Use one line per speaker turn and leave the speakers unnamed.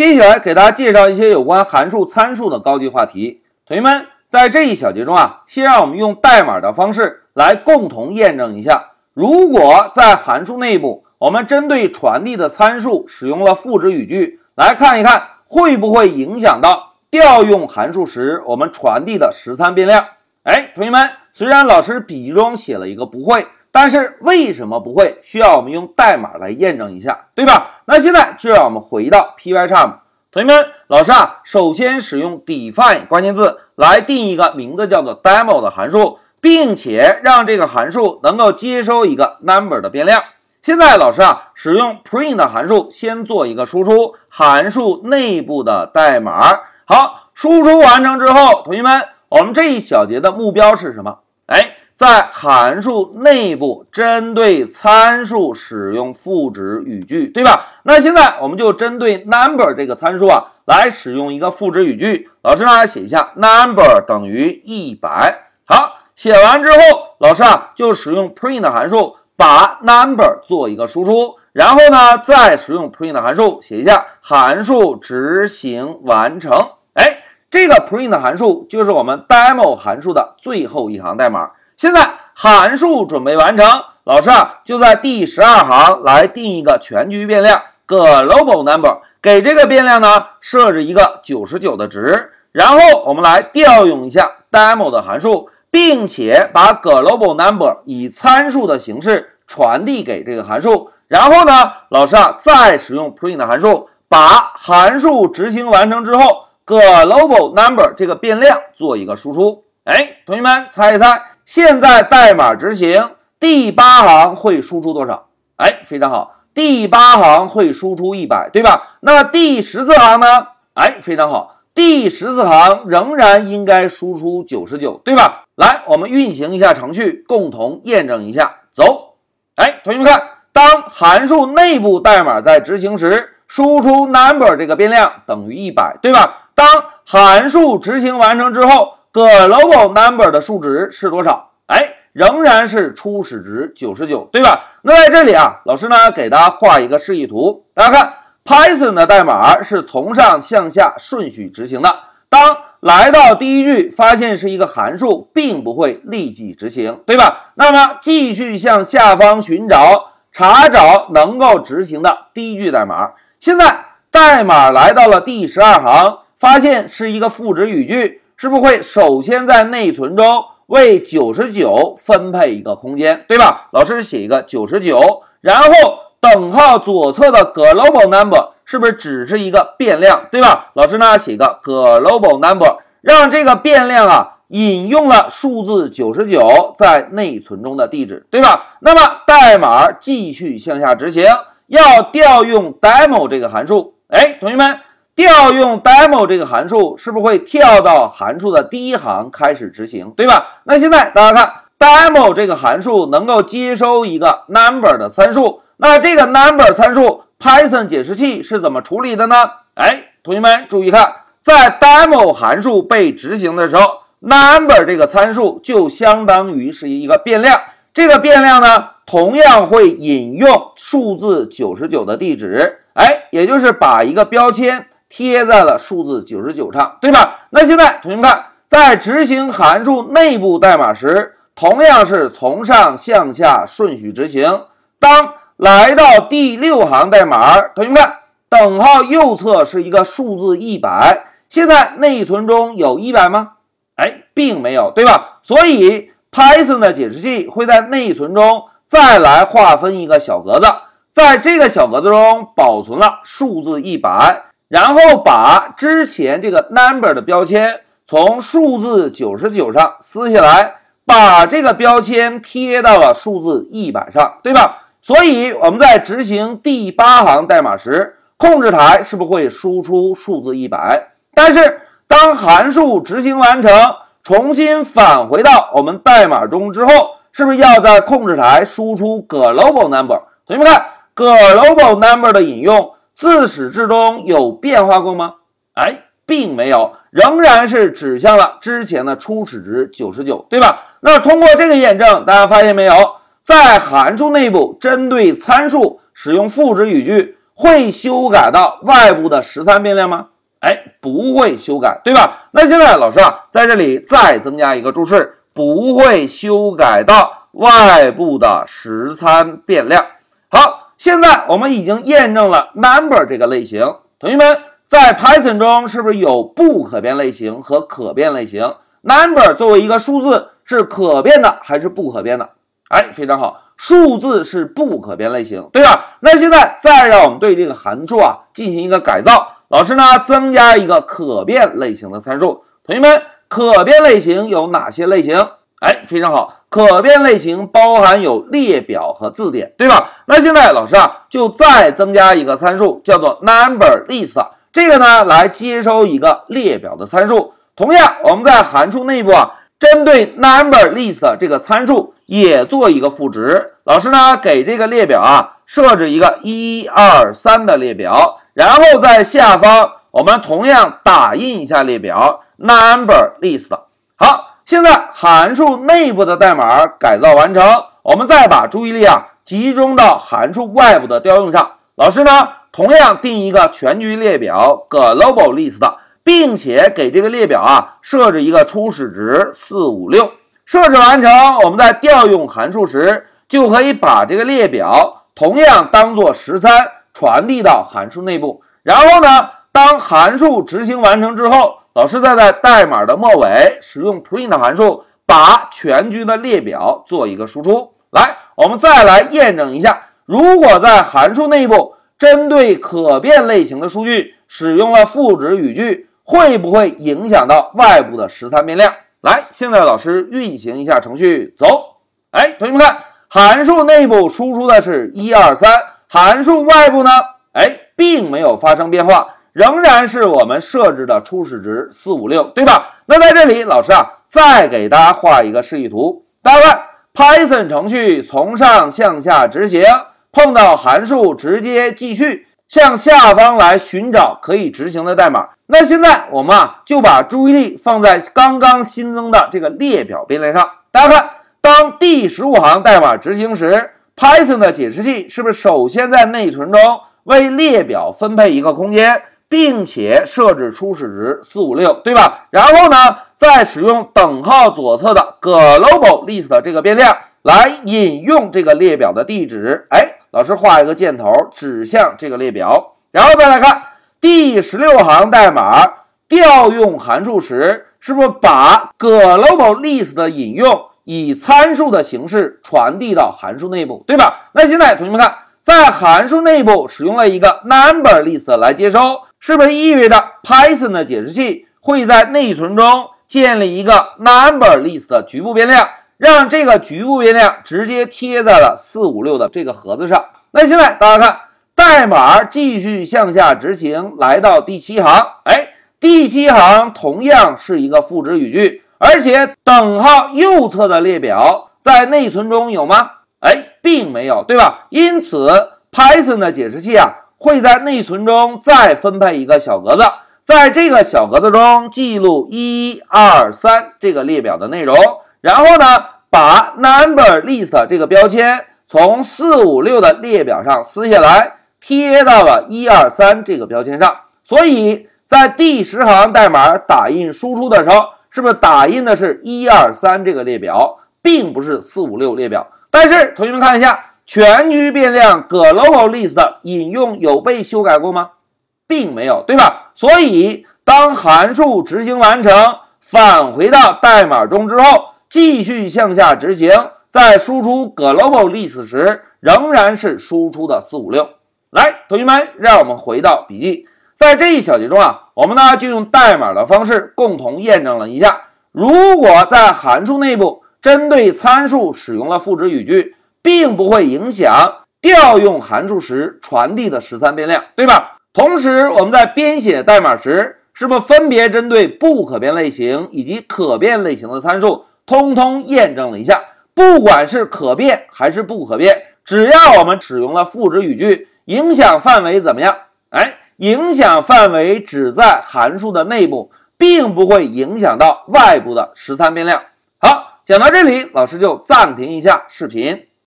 接下来给大家介绍一些有关函数参数的高级话题。同学们，在这一小节中啊，先让我们用代码的方式来共同验证一下，如果在函数内部，我们针对传递的参数使用了赋值语句，来看一看会不会影响到调用函数时我们传递的实参变量。哎，同学们，虽然老师笔记中写了一个不会。但是为什么不会？需要我们用代码来验证一下，对吧？那现在就让我们回到 Pycharm。同学们，老师啊，首先使用 define 关键字来定一个名字叫做 demo 的函数，并且让这个函数能够接收一个 number 的变量。现在老师啊，使用 print 函数先做一个输出函数内部的代码。好，输出完成之后，同学们，我们这一小节的目标是什么？在函数内部针对参数使用赋值语句，对吧？那现在我们就针对 number 这个参数啊，来使用一个赋值语句。老师呢写一下 number 等于一百。好，写完之后，老师啊就使用 print 函数把 number 做一个输出，然后呢再使用 print 函数写一下函数执行完成。哎，这个 print 函数就是我们 demo 函数的最后一行代码。现在函数准备完成，老师啊就在第十二行来定一个全局变量 global number，给这个变量呢设置一个九十九的值，然后我们来调用一下 demo 的函数，并且把 global number 以参数的形式传递给这个函数，然后呢，老师啊再使用 print 函数把函数执行完成之后 global number 这个变量做一个输出。哎，同学们猜一猜。现在代码执行第八行会输出多少？哎，非常好，第八行会输出一百，对吧？那第十四行呢？哎，非常好，第十四行仍然应该输出九十九，对吧？来，我们运行一下程序，共同验证一下。走，哎，同学们看，当函数内部代码在执行时，输出 number 这个变量等于一百，对吧？当函数执行完成之后。Global number 的数值是多少？哎，仍然是初始值九十九，对吧？那在这里啊，老师呢给大家画一个示意图，大家看，Python 的代码是从上向下顺序执行的。当来到第一句，发现是一个函数，并不会立即执行，对吧？那么继续向下方寻找，查找能够执行的第一句代码。现在代码来到了第十二行，发现是一个赋值语句。是不是会首先在内存中为九十九分配一个空间，对吧？老师写一个九十九，然后等号左侧的 global number 是不是只是一个变量，对吧？老师呢写一个 global number，让这个变量啊引用了数字九十九在内存中的地址，对吧？那么代码继续向下执行，要调用 demo 这个函数。哎，同学们。调用 demo 这个函数是不是会跳到函数的第一行开始执行，对吧？那现在大家看 demo 这个函数能够接收一个 number 的参数，那这个 number 参数 Python 解释器是怎么处理的呢？哎，同学们注意看，在 demo 函数被执行的时候，number 这个参数就相当于是一个变量，这个变量呢同样会引用数字九十九的地址，哎，也就是把一个标签。贴在了数字九十九上，对吧？那现在同学们看，在执行函数内部代码时，同样是从上向下顺序执行。当来到第六行代码，同学们看，等号右侧是一个数字一百，现在内存中有一百吗？哎，并没有，对吧？所以 Python 的解释器会在内存中再来划分一个小格子，在这个小格子中保存了数字一百。然后把之前这个 number 的标签从数字九十九上撕下来，把这个标签贴到了数字一百上，对吧？所以我们在执行第八行代码时，控制台是不是会输出数字一百？但是当函数执行完成，重新返回到我们代码中之后，是不是要在控制台输出 global number？同学们看 global number 的引用。自始至终有变化过吗？哎，并没有，仍然是指向了之前的初始值九十九，对吧？那通过这个验证，大家发现没有，在函数内部针对参数使用赋值语句，会修改到外部的十三变量吗？哎，不会修改，对吧？那现在老师啊，在这里再增加一个注释，不会修改到外部的实参变量。好，现在我们已经验证了 number 这个类型。同学们，在 Python 中是不是有不可变类型和可变类型？number 作为一个数字是可变的还是不可变的？哎，非常好，数字是不可变类型，对吧？那现在再让我们对这个函数啊进行一个改造。老师呢，增加一个可变类型的参数。同学们，可变类型有哪些类型？哎，非常好，可变类型包含有列表和字典，对吧？那现在老师啊，就再增加一个参数，叫做 number list。这个呢，来接收一个列表的参数。同样，我们在函数内部啊，针对 number list 这个参数也做一个赋值。老师呢，给这个列表啊设置一个一二三的列表。然后在下方，我们同样打印一下列表 number list。好，现在函数内部的代码改造完成，我们再把注意力啊集中到函数外部的调用上。老师呢，同样定一个全局列表 global list，并且给这个列表啊设置一个初始值四五六。设置完成，我们在调用函数时，就可以把这个列表同样当做十三。传递到函数内部，然后呢，当函数执行完成之后，老师再在代码的末尾使用 print 函数，把全局的列表做一个输出。来，我们再来验证一下，如果在函数内部针对可变类型的数据使用了赋值语句，会不会影响到外部的十三变量？来，现在老师运行一下程序，走。哎，同学们看，函数内部输出的是一二三。函数外部呢？哎，并没有发生变化，仍然是我们设置的初始值四五六，对吧？那在这里，老师啊，再给大家画一个示意图。大家看，Python 程序从上向下执行，碰到函数直接继续向下方来寻找可以执行的代码。那现在我们啊，就把注意力放在刚刚新增的这个列表变量上。大家看，当第十五行代码执行时。Python 的解释器是不是首先在内存中为列表分配一个空间，并且设置初始值四五六，对吧？然后呢，再使用等号左侧的 global list 这个变量来引用这个列表的地址。哎，老师画一个箭头指向这个列表，然后再来看第十六行代码调用函数时，是不是把 global list 的引用？以参数的形式传递到函数内部，对吧？那现在同学们看，在函数内部使用了一个 number list 来接收，是不是意味着 Python 的解释器会在内存中建立一个 number list 的局部变量，让这个局部变量直接贴在了四五六的这个盒子上？那现在大家看，代码继续向下执行，来到第七行，哎，第七行同样是一个赋值语句。而且等号右侧的列表在内存中有吗？哎，并没有，对吧？因此，Python 的解释器啊会在内存中再分配一个小格子，在这个小格子中记录一二三这个列表的内容，然后呢，把 number list 这个标签从四五六的列表上撕下来，贴到了一二三这个标签上。所以在第十行代码打印输出的时候。是不是打印的是一二三这个列表，并不是四五六列表？但是同学们看一下，全局变量 global list 引用有被修改过吗？并没有，对吧？所以当函数执行完成，返回到代码中之后，继续向下执行，在输出 global list 时，仍然是输出的四五六。来，同学们，让我们回到笔记。在这一小节中啊，我们呢就用代码的方式共同验证了一下：如果在函数内部针对参数使用了赋值语句，并不会影响调用函数时传递的十三变量，对吧？同时，我们在编写代码时，是不是分别针对不可变类型以及可变类型的参数，通通验证了一下？不管是可变还是不可变，只要我们使用了赋值语句，影响范围怎么样？哎。影响范围只在函数的内部，并不会影响到外部的十三变量。好，讲到这里，老师就暂停一下视频。